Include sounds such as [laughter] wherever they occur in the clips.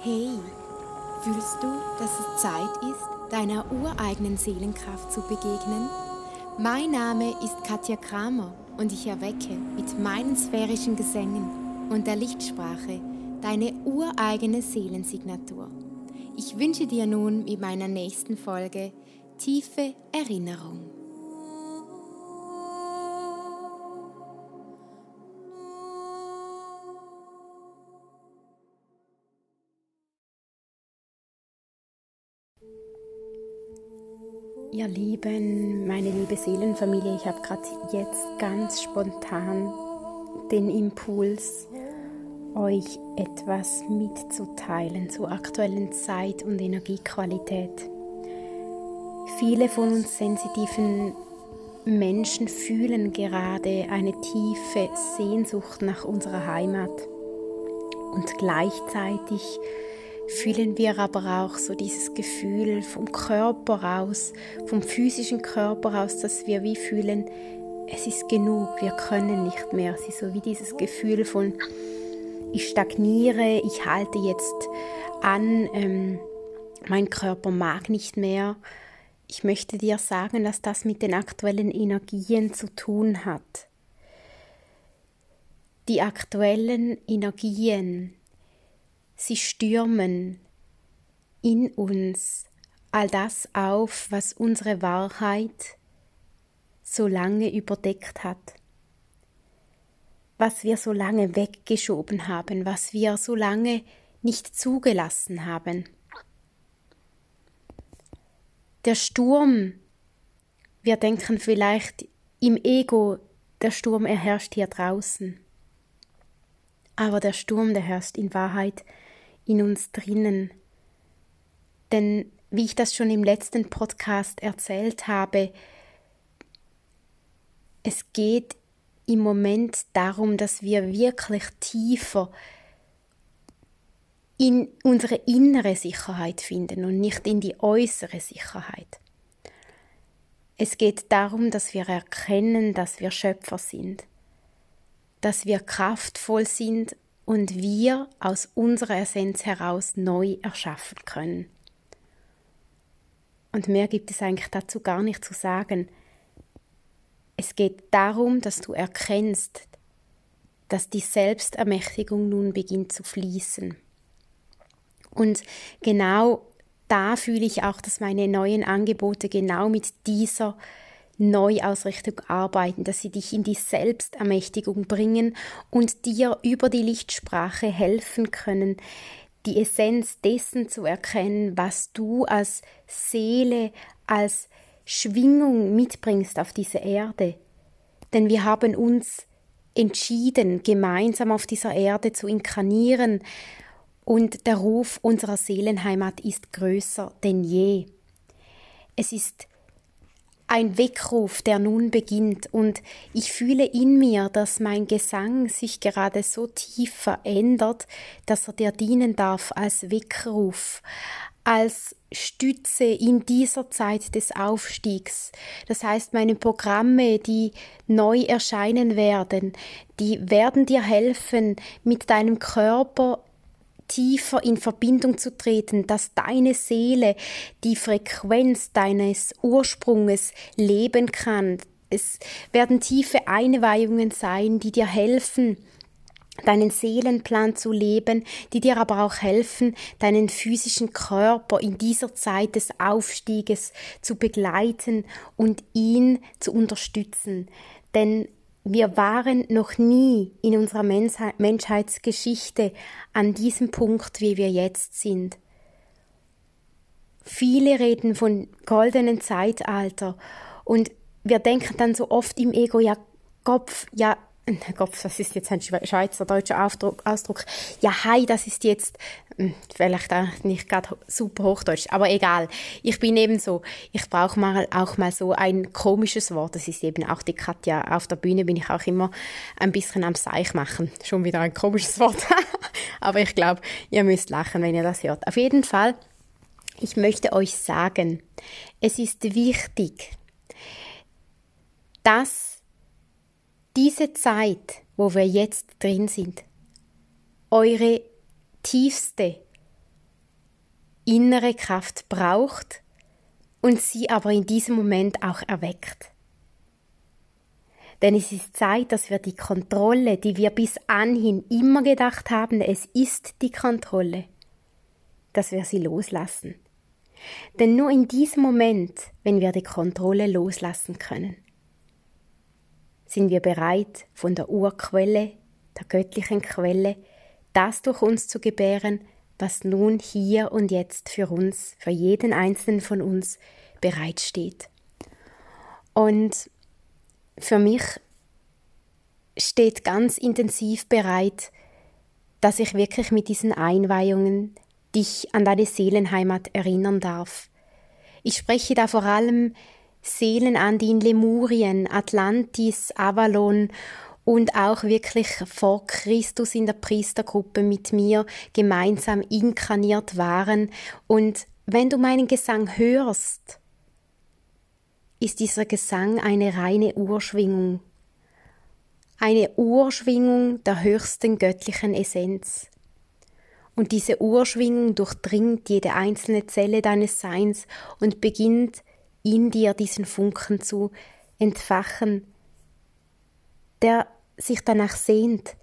Hey, fühlst du, dass es Zeit ist, deiner ureigenen Seelenkraft zu begegnen? Mein Name ist Katja Kramer und ich erwecke mit meinen sphärischen Gesängen und der Lichtsprache deine ureigene Seelensignatur. Ich wünsche dir nun mit meiner nächsten Folge tiefe Erinnerung. Ihr Lieben, meine liebe Seelenfamilie, ich habe gerade jetzt ganz spontan den Impuls, euch etwas mitzuteilen zur aktuellen Zeit und Energiequalität. Viele von uns sensitiven Menschen fühlen gerade eine tiefe Sehnsucht nach unserer Heimat und gleichzeitig fühlen wir aber auch so dieses Gefühl vom Körper aus, vom physischen Körper aus, dass wir wie fühlen, es ist genug, wir können nicht mehr. Es ist so wie dieses Gefühl von, ich stagniere, ich halte jetzt an, ähm, mein Körper mag nicht mehr. Ich möchte dir sagen, dass das mit den aktuellen Energien zu tun hat. Die aktuellen Energien Sie stürmen in uns all das auf, was unsere Wahrheit so lange überdeckt hat, was wir so lange weggeschoben haben, was wir so lange nicht zugelassen haben. Der Sturm, wir denken vielleicht im Ego, der Sturm erherrscht hier draußen. Aber der Sturm, der herrscht in Wahrheit in uns drinnen. Denn wie ich das schon im letzten Podcast erzählt habe, es geht im Moment darum, dass wir wirklich tiefer in unsere innere Sicherheit finden und nicht in die äußere Sicherheit. Es geht darum, dass wir erkennen, dass wir Schöpfer sind, dass wir kraftvoll sind und wir aus unserer Essenz heraus neu erschaffen können. Und mehr gibt es eigentlich dazu gar nicht zu sagen. Es geht darum, dass du erkennst, dass die Selbstermächtigung nun beginnt zu fließen. Und genau da fühle ich auch, dass meine neuen Angebote genau mit dieser Neuausrichtung arbeiten, dass sie dich in die Selbstermächtigung bringen und dir über die Lichtsprache helfen können, die Essenz dessen zu erkennen, was du als Seele, als Schwingung mitbringst auf diese Erde. Denn wir haben uns entschieden, gemeinsam auf dieser Erde zu inkarnieren, und der Ruf unserer Seelenheimat ist größer denn je. Es ist ein Weckruf, der nun beginnt, und ich fühle in mir, dass mein Gesang sich gerade so tief verändert, dass er dir dienen darf als Weckruf, als Stütze in dieser Zeit des Aufstiegs. Das heißt, meine Programme, die neu erscheinen werden, die werden dir helfen, mit deinem Körper tiefer in Verbindung zu treten, dass deine Seele die Frequenz deines Ursprunges leben kann. Es werden tiefe Einweihungen sein, die dir helfen, deinen Seelenplan zu leben, die dir aber auch helfen, deinen physischen Körper in dieser Zeit des Aufstieges zu begleiten und ihn zu unterstützen. Denn wir waren noch nie in unserer Menschheitsgeschichte an diesem Punkt, wie wir jetzt sind. Viele reden von goldenen Zeitalter und wir denken dann so oft im Ego, ja, Kopf, ja, Kopf, das ist jetzt ein schweizerdeutscher Ausdruck. Ja, hi, das ist jetzt hm, vielleicht auch nicht gerade super hochdeutsch, aber egal. Ich bin eben so, ich brauche mal auch mal so ein komisches Wort. Das ist eben auch die Katja. Auf der Bühne bin ich auch immer ein bisschen am Seich machen. Schon wieder ein komisches [laughs] Wort. aber ich glaube, ihr müsst lachen, wenn ihr das hört. Auf jeden Fall, ich möchte euch sagen, es ist wichtig, dass diese Zeit, wo wir jetzt drin sind, eure tiefste innere Kraft braucht und sie aber in diesem Moment auch erweckt. Denn es ist Zeit, dass wir die Kontrolle, die wir bis anhin immer gedacht haben, es ist die Kontrolle, dass wir sie loslassen. Denn nur in diesem Moment, wenn wir die Kontrolle loslassen können, sind wir bereit, von der Urquelle, der göttlichen Quelle, das durch uns zu gebären, was nun hier und jetzt für uns, für jeden einzelnen von uns bereitsteht. Und für mich steht ganz intensiv bereit, dass ich wirklich mit diesen Einweihungen dich an deine Seelenheimat erinnern darf. Ich spreche da vor allem Seelen an, die in Lemurien, Atlantis, Avalon und auch wirklich vor Christus in der Priestergruppe mit mir gemeinsam inkarniert waren. Und wenn du meinen Gesang hörst, ist dieser Gesang eine reine Urschwingung, eine Urschwingung der höchsten göttlichen Essenz. Und diese Urschwingung durchdringt jede einzelne Zelle deines Seins und beginnt in dir diesen Funken zu entfachen, der sich danach sehnt,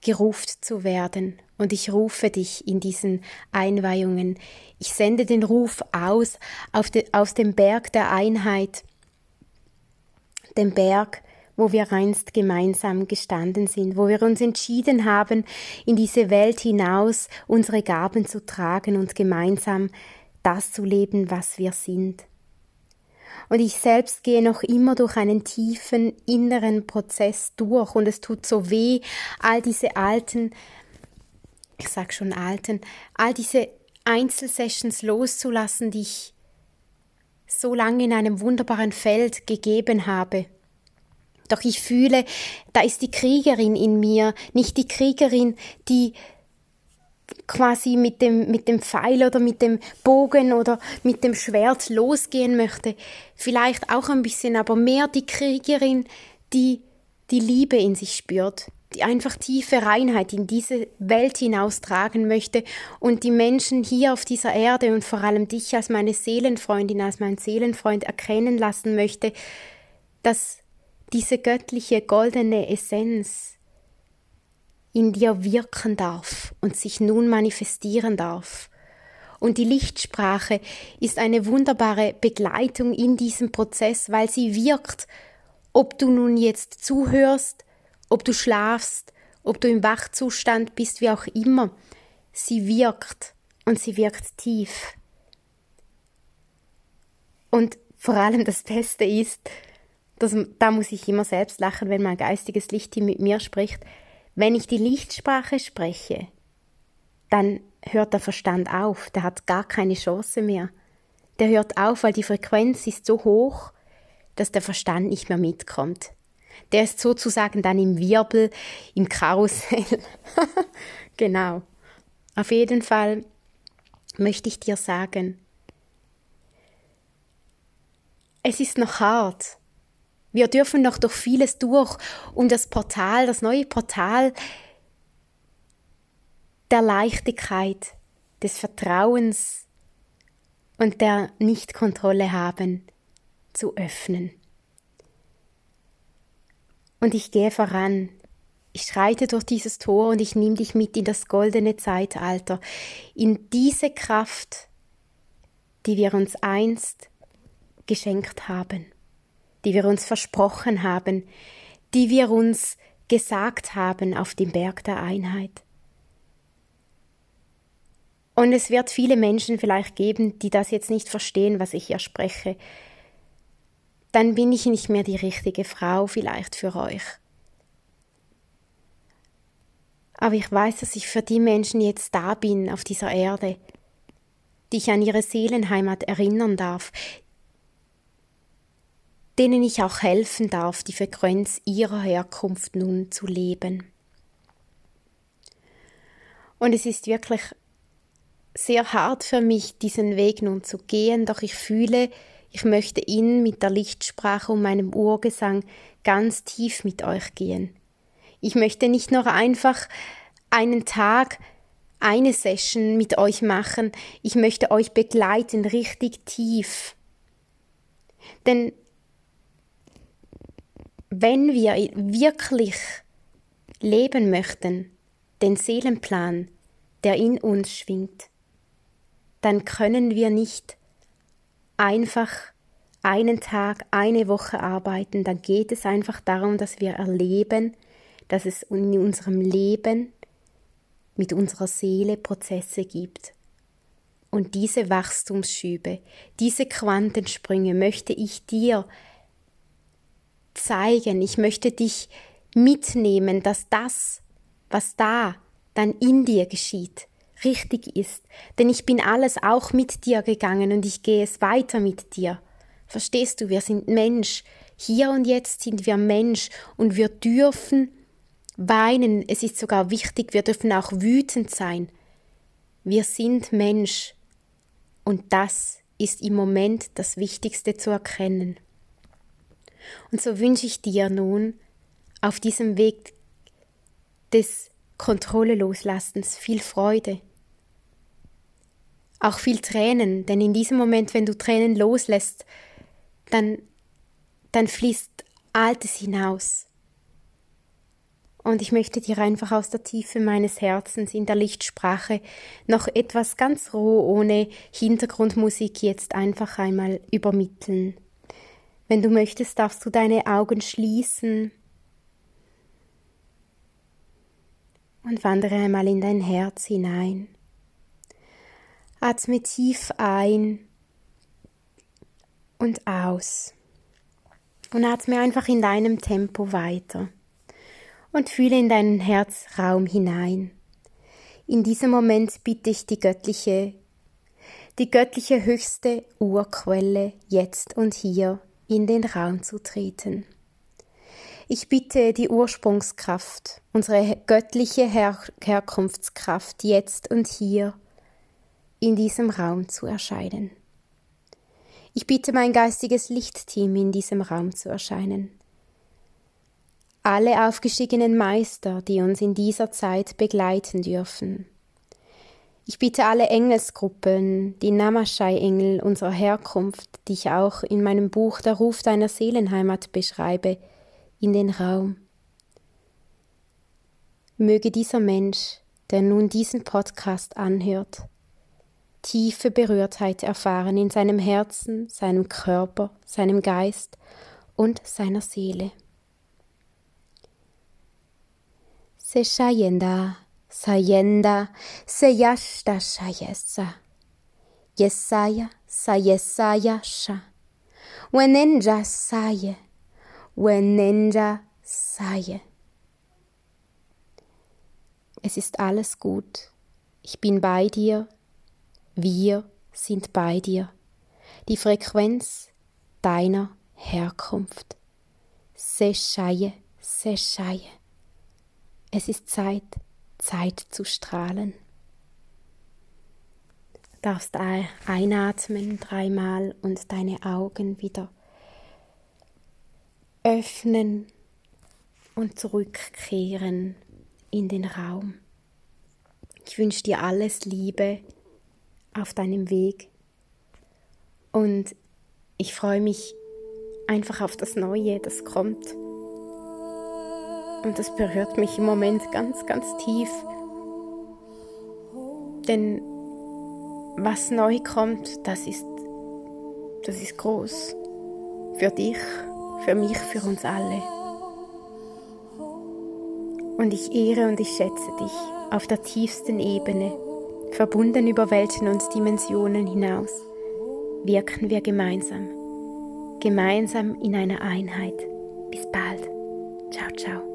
geruft zu werden. Und ich rufe dich in diesen Einweihungen. Ich sende den Ruf aus auf de, aus dem Berg der Einheit, dem Berg, wo wir einst gemeinsam gestanden sind, wo wir uns entschieden haben, in diese Welt hinaus unsere Gaben zu tragen und gemeinsam das zu leben, was wir sind. Und ich selbst gehe noch immer durch einen tiefen inneren Prozess durch und es tut so weh, all diese alten, ich sag schon alten, all diese Einzelsessions loszulassen, die ich so lange in einem wunderbaren Feld gegeben habe. Doch ich fühle, da ist die Kriegerin in mir, nicht die Kriegerin, die quasi mit dem, mit dem Pfeil oder mit dem Bogen oder mit dem Schwert losgehen möchte. Vielleicht auch ein bisschen, aber mehr die Kriegerin, die die Liebe in sich spürt, die einfach tiefe Reinheit in diese Welt hinaustragen möchte und die Menschen hier auf dieser Erde und vor allem dich als meine Seelenfreundin, als mein Seelenfreund erkennen lassen möchte, dass diese göttliche goldene Essenz in dir wirken darf und sich nun manifestieren darf. Und die Lichtsprache ist eine wunderbare Begleitung in diesem Prozess, weil sie wirkt, ob du nun jetzt zuhörst, ob du schlafst, ob du im Wachzustand bist, wie auch immer. Sie wirkt und sie wirkt tief. Und vor allem das Beste ist, dass, da muss ich immer selbst lachen, wenn mein geistiges Licht mit mir spricht, wenn ich die Lichtsprache spreche, dann hört der Verstand auf, der hat gar keine Chance mehr. Der hört auf, weil die Frequenz ist so hoch, dass der Verstand nicht mehr mitkommt. Der ist sozusagen dann im Wirbel, im Karussell. [laughs] genau. Auf jeden Fall möchte ich dir sagen, es ist noch hart, wir dürfen noch durch vieles durch, um das Portal, das neue Portal der Leichtigkeit, des Vertrauens und der Nichtkontrolle haben zu öffnen. Und ich gehe voran. Ich schreite durch dieses Tor und ich nehme dich mit in das goldene Zeitalter, in diese Kraft, die wir uns einst geschenkt haben die wir uns versprochen haben, die wir uns gesagt haben auf dem Berg der Einheit. Und es wird viele Menschen vielleicht geben, die das jetzt nicht verstehen, was ich hier spreche. Dann bin ich nicht mehr die richtige Frau vielleicht für euch. Aber ich weiß, dass ich für die Menschen jetzt da bin auf dieser Erde, die ich an ihre Seelenheimat erinnern darf, denen ich auch helfen darf, die Frequenz ihrer Herkunft nun zu leben. Und es ist wirklich sehr hart für mich, diesen Weg nun zu gehen, doch ich fühle, ich möchte ihn mit der Lichtsprache und meinem Urgesang ganz tief mit euch gehen. Ich möchte nicht nur einfach einen Tag eine Session mit euch machen. Ich möchte euch begleiten, richtig tief. Denn wenn wir wirklich leben möchten, den Seelenplan, der in uns schwingt, dann können wir nicht einfach einen Tag, eine Woche arbeiten. Dann geht es einfach darum, dass wir erleben, dass es in unserem Leben mit unserer Seele Prozesse gibt. Und diese Wachstumsschübe, diese Quantensprünge möchte ich dir zeigen. Ich möchte dich mitnehmen, dass das, was da dann in dir geschieht, richtig ist. Denn ich bin alles auch mit dir gegangen und ich gehe es weiter mit dir. Verstehst du, wir sind Mensch. Hier und jetzt sind wir Mensch und wir dürfen weinen. Es ist sogar wichtig, wir dürfen auch wütend sein. Wir sind Mensch. Und das ist im Moment das Wichtigste zu erkennen. Und so wünsche ich dir nun auf diesem Weg des Kontrolleloslassens viel Freude. Auch viel Tränen, denn in diesem Moment, wenn du Tränen loslässt, dann, dann fließt Altes hinaus. Und ich möchte dir einfach aus der Tiefe meines Herzens in der Lichtsprache noch etwas ganz roh ohne Hintergrundmusik jetzt einfach einmal übermitteln. Wenn du möchtest, darfst du deine Augen schließen und wandere einmal in dein Herz hinein. Atme tief ein und aus. Und atme einfach in deinem Tempo weiter. Und fühle in deinen Herzraum hinein. In diesem Moment bitte ich die göttliche, die göttliche höchste Urquelle jetzt und hier in den Raum zu treten. Ich bitte die Ursprungskraft, unsere göttliche Her Herkunftskraft jetzt und hier in diesem Raum zu erscheinen. Ich bitte mein geistiges Lichtteam in diesem Raum zu erscheinen. Alle aufgestiegenen Meister, die uns in dieser Zeit begleiten dürfen. Ich bitte alle Engelsgruppen, die Namashai-Engel unserer Herkunft, die ich auch in meinem Buch Der Ruf deiner Seelenheimat beschreibe, in den Raum. Möge dieser Mensch, der nun diesen Podcast anhört, tiefe Berührtheit erfahren in seinem Herzen, seinem Körper, seinem Geist und seiner Seele. Se shayenda, sayenda, se yashta shayesa. Yesaya, sayesaya sha. Wenenja saye. Wenenja Saye. Es ist alles gut. Ich bin bei dir. Wir sind bei dir. Die Frequenz deiner Herkunft. Seshaye, Seshaye. Es ist Zeit, Zeit zu strahlen. Du darfst einatmen dreimal und deine Augen wieder öffnen und zurückkehren in den Raum. Ich wünsche dir alles Liebe auf deinem Weg und ich freue mich einfach auf das Neue, das kommt. Und das berührt mich im Moment ganz, ganz tief. Denn was neu kommt, das ist, das ist groß für dich für mich, für uns alle. Und ich ehre und ich schätze dich auf der tiefsten Ebene, verbunden über Welten und Dimensionen hinaus, wirken wir gemeinsam, gemeinsam in einer Einheit. Bis bald. Ciao, ciao.